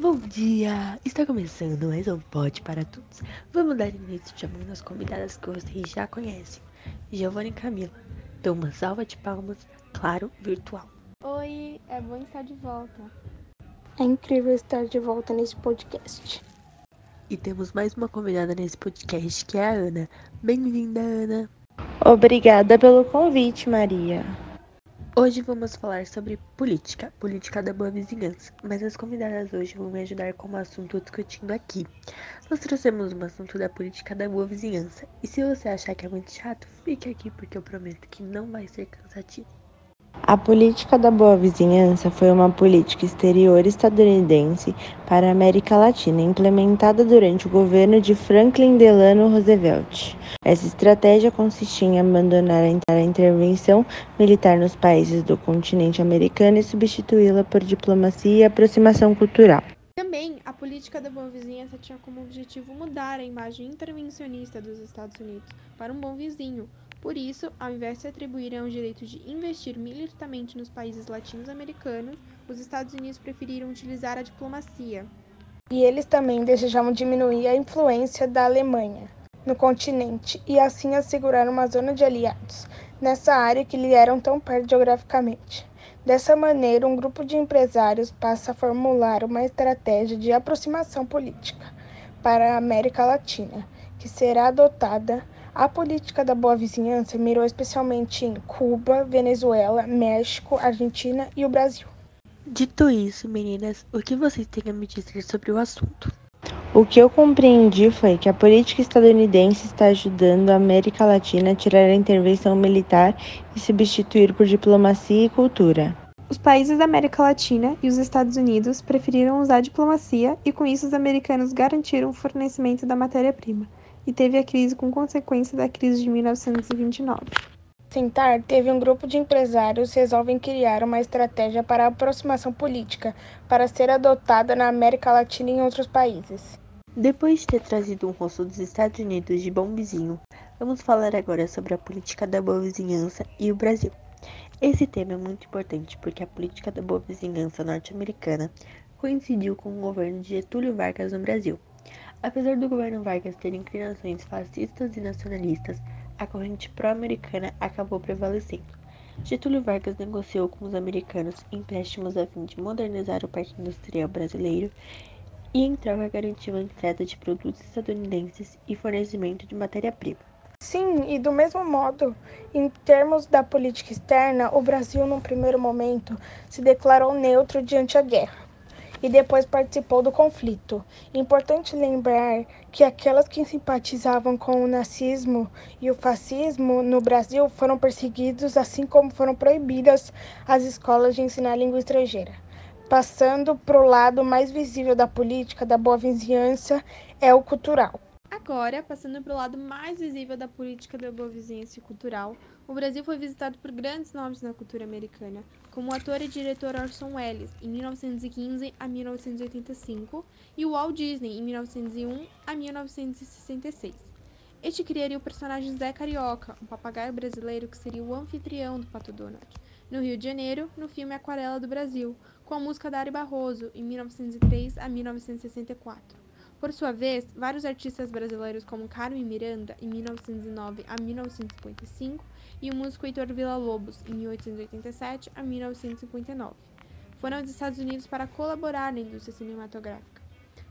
Bom dia! Está começando mais um Pod para Todos. Vamos dar início chamando as convidadas que vocês já conhecem. Giovanna e Camila. Dê uma salva de palmas, claro, virtual. Oi, é bom estar de volta. É incrível estar de volta nesse podcast. E temos mais uma convidada nesse podcast que é a Ana. Bem-vinda, Ana! Obrigada pelo convite, Maria. Hoje vamos falar sobre política, política da boa vizinhança, mas as convidadas hoje vão me ajudar com o assunto discutindo aqui. Nós trouxemos um assunto da política da boa vizinhança, e se você achar que é muito chato, fique aqui porque eu prometo que não vai ser cansativo. A política da boa vizinhança foi uma política exterior estadunidense para a América Latina implementada durante o governo de Franklin Delano Roosevelt. Essa estratégia consistia em abandonar a intervenção militar nos países do continente americano e substituí-la por diplomacia e aproximação cultural. Também, a política da boa vizinhança tinha como objetivo mudar a imagem intervencionista dos Estados Unidos para um bom vizinho, por isso, ao invés de atribuírem o direito de investir militarmente nos países latino-americanos, os Estados Unidos preferiram utilizar a diplomacia. E eles também desejavam diminuir a influência da Alemanha no continente e assim assegurar uma zona de aliados nessa área que lhe eram tão perto geograficamente. Dessa maneira, um grupo de empresários passa a formular uma estratégia de aproximação política para a América Latina, que será adotada a política da boa vizinhança mirou especialmente em Cuba, Venezuela, México, Argentina e o Brasil. Dito isso, meninas, o que vocês têm a me dizer sobre o assunto? O que eu compreendi foi que a política estadunidense está ajudando a América Latina a tirar a intervenção militar e substituir por diplomacia e cultura. Os países da América Latina e os Estados Unidos preferiram usar a diplomacia e com isso os americanos garantiram o fornecimento da matéria-prima e teve a crise com consequência da crise de 1929. Sentar teve um grupo de empresários resolvem criar uma estratégia para a aproximação política para ser adotada na América Latina e em outros países. Depois de ter trazido um rosto dos Estados Unidos de bom vizinho, vamos falar agora sobre a política da boa vizinhança e o Brasil. Esse tema é muito importante porque a política da boa vizinhança norte-americana coincidiu com o governo de Getúlio Vargas no Brasil. Apesar do governo Vargas ter inclinações fascistas e nacionalistas, a corrente pró-americana acabou prevalecendo. Getúlio Vargas negociou com os americanos empréstimos a fim de modernizar o parque industrial brasileiro e, em troca, garantiu a entrega de produtos estadunidenses e fornecimento de matéria-prima. Sim, e do mesmo modo, em termos da política externa, o Brasil, num primeiro momento, se declarou neutro diante a guerra e depois participou do conflito. Importante lembrar que aquelas que simpatizavam com o nazismo e o fascismo no Brasil foram perseguidos, assim como foram proibidas as escolas de ensinar língua estrangeira. Passando para o lado mais visível da política da boa vizinhança é o cultural. Agora, passando para o lado mais visível da política da boa vizinhança e cultural, o Brasil foi visitado por grandes nomes na cultura americana, como o ator e diretor Orson Welles, em 1915 a 1985, e Walt Disney, em 1901 a 1966. Este criaria o personagem Zé Carioca, um papagaio brasileiro que seria o anfitrião do Pato Donald, no Rio de Janeiro, no filme Aquarela do Brasil, com a música Dari Barroso, em 1903 a 1964. Por sua vez, vários artistas brasileiros como Carmen Miranda, em 1909 a 1955, e o músico Heitor Villa-Lobos, em 1887 a 1959. Foram aos Estados Unidos para colaborar na indústria cinematográfica.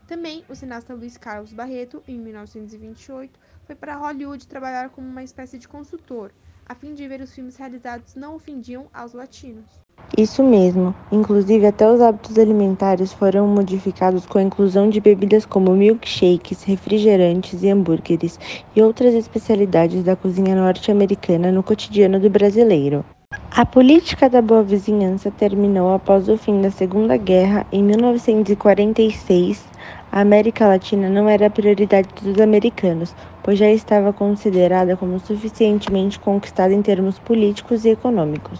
Também o cineasta Luiz Carlos Barreto, em 1928, foi para Hollywood trabalhar como uma espécie de consultor, a fim de ver os filmes realizados não ofendiam aos latinos. Isso mesmo. Inclusive, até os hábitos alimentares foram modificados com a inclusão de bebidas como milkshakes, refrigerantes e hambúrgueres e outras especialidades da cozinha norte-americana no cotidiano do brasileiro. A política da boa vizinhança terminou após o fim da Segunda Guerra em 1946. A América Latina não era a prioridade dos americanos, pois já estava considerada como suficientemente conquistada em termos políticos e econômicos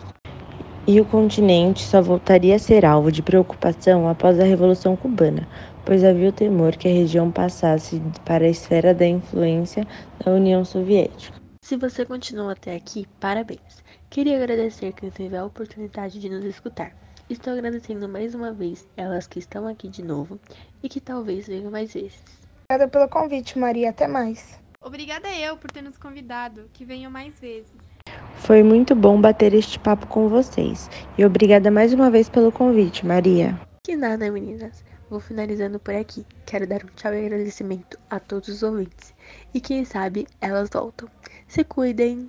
e o continente só voltaria a ser alvo de preocupação após a Revolução Cubana, pois havia o temor que a região passasse para a esfera da influência da União Soviética. Se você continuou até aqui, parabéns! Queria agradecer quem teve a oportunidade de nos escutar. Estou agradecendo mais uma vez elas que estão aqui de novo e que talvez venham mais vezes. Obrigada pelo convite, Maria. Até mais. Obrigada eu por ter nos convidado. Que venham mais vezes. Foi muito bom bater este papo com vocês. E obrigada mais uma vez pelo convite, Maria. Que nada, meninas. Vou finalizando por aqui. Quero dar um tchau e agradecimento a todos os ouvintes. E quem sabe elas voltam. Se cuidem!